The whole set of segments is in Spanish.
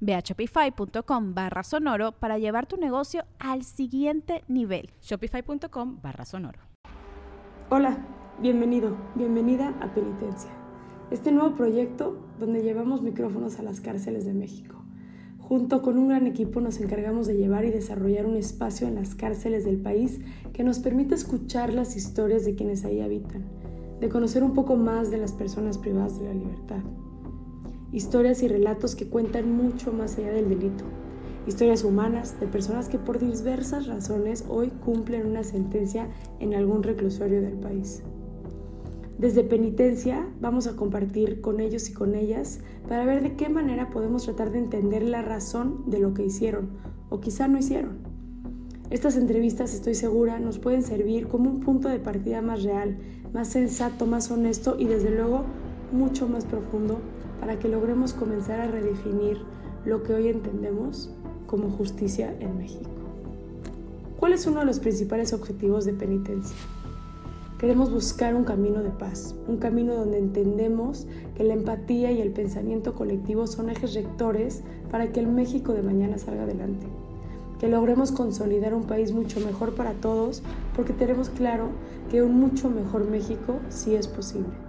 Ve a shopify.com barra sonoro para llevar tu negocio al siguiente nivel. Shopify.com barra sonoro. Hola, bienvenido, bienvenida a Penitencia, este nuevo proyecto donde llevamos micrófonos a las cárceles de México. Junto con un gran equipo nos encargamos de llevar y desarrollar un espacio en las cárceles del país que nos permite escuchar las historias de quienes ahí habitan, de conocer un poco más de las personas privadas de la libertad historias y relatos que cuentan mucho más allá del delito, historias humanas de personas que por diversas razones hoy cumplen una sentencia en algún reclusorio del país. Desde penitencia vamos a compartir con ellos y con ellas para ver de qué manera podemos tratar de entender la razón de lo que hicieron o quizá no hicieron. Estas entrevistas, estoy segura, nos pueden servir como un punto de partida más real, más sensato, más honesto y desde luego mucho más profundo para que logremos comenzar a redefinir lo que hoy entendemos como justicia en México. ¿Cuál es uno de los principales objetivos de penitencia? Queremos buscar un camino de paz, un camino donde entendemos que la empatía y el pensamiento colectivo son ejes rectores para que el México de mañana salga adelante, que logremos consolidar un país mucho mejor para todos, porque tenemos claro que un mucho mejor México sí es posible.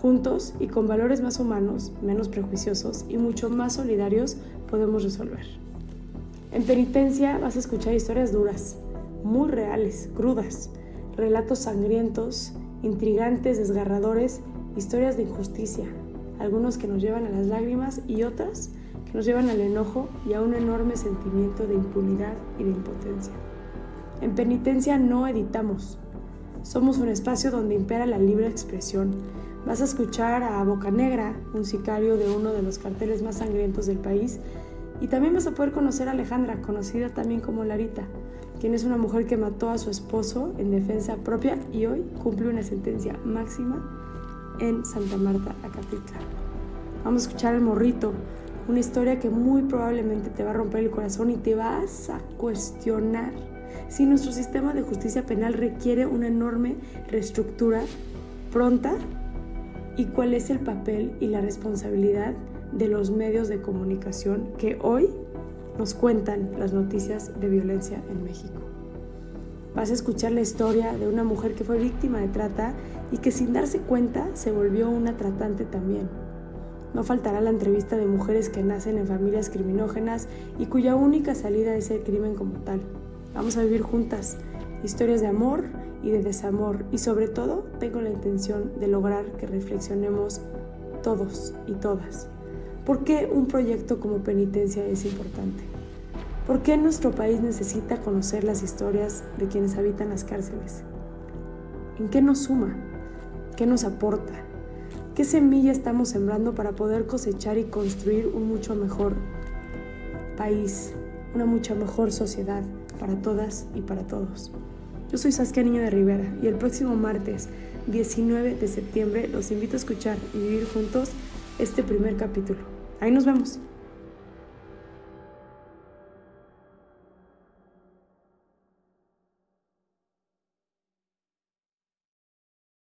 Juntos y con valores más humanos, menos prejuiciosos y mucho más solidarios podemos resolver. En penitencia vas a escuchar historias duras, muy reales, crudas, relatos sangrientos, intrigantes, desgarradores, historias de injusticia, algunos que nos llevan a las lágrimas y otras que nos llevan al enojo y a un enorme sentimiento de impunidad y de impotencia. En penitencia no editamos, somos un espacio donde impera la libre expresión, Vas a escuchar a Boca Negra, un sicario de uno de los carteles más sangrientos del país, y también vas a poder conocer a Alejandra, conocida también como Larita, quien es una mujer que mató a su esposo en defensa propia y hoy cumple una sentencia máxima en Santa Marta, Acatitlán. Vamos a escuchar al morrito, una historia que muy probablemente te va a romper el corazón y te vas a cuestionar si nuestro sistema de justicia penal requiere una enorme reestructura pronta y cuál es el papel y la responsabilidad de los medios de comunicación que hoy nos cuentan las noticias de violencia en México. Vas a escuchar la historia de una mujer que fue víctima de trata y que sin darse cuenta se volvió una tratante también. No faltará la entrevista de mujeres que nacen en familias criminógenas y cuya única salida es el crimen como tal. Vamos a vivir juntas historias de amor y de desamor y sobre todo tengo la intención de lograr que reflexionemos todos y todas. ¿Por qué un proyecto como penitencia es importante? ¿Por qué nuestro país necesita conocer las historias de quienes habitan las cárceles? ¿En qué nos suma? ¿Qué nos aporta? ¿Qué semilla estamos sembrando para poder cosechar y construir un mucho mejor país, una mucha mejor sociedad para todas y para todos? Yo soy Saskia Niño de Rivera y el próximo martes 19 de septiembre los invito a escuchar y vivir juntos este primer capítulo. Ahí nos vemos.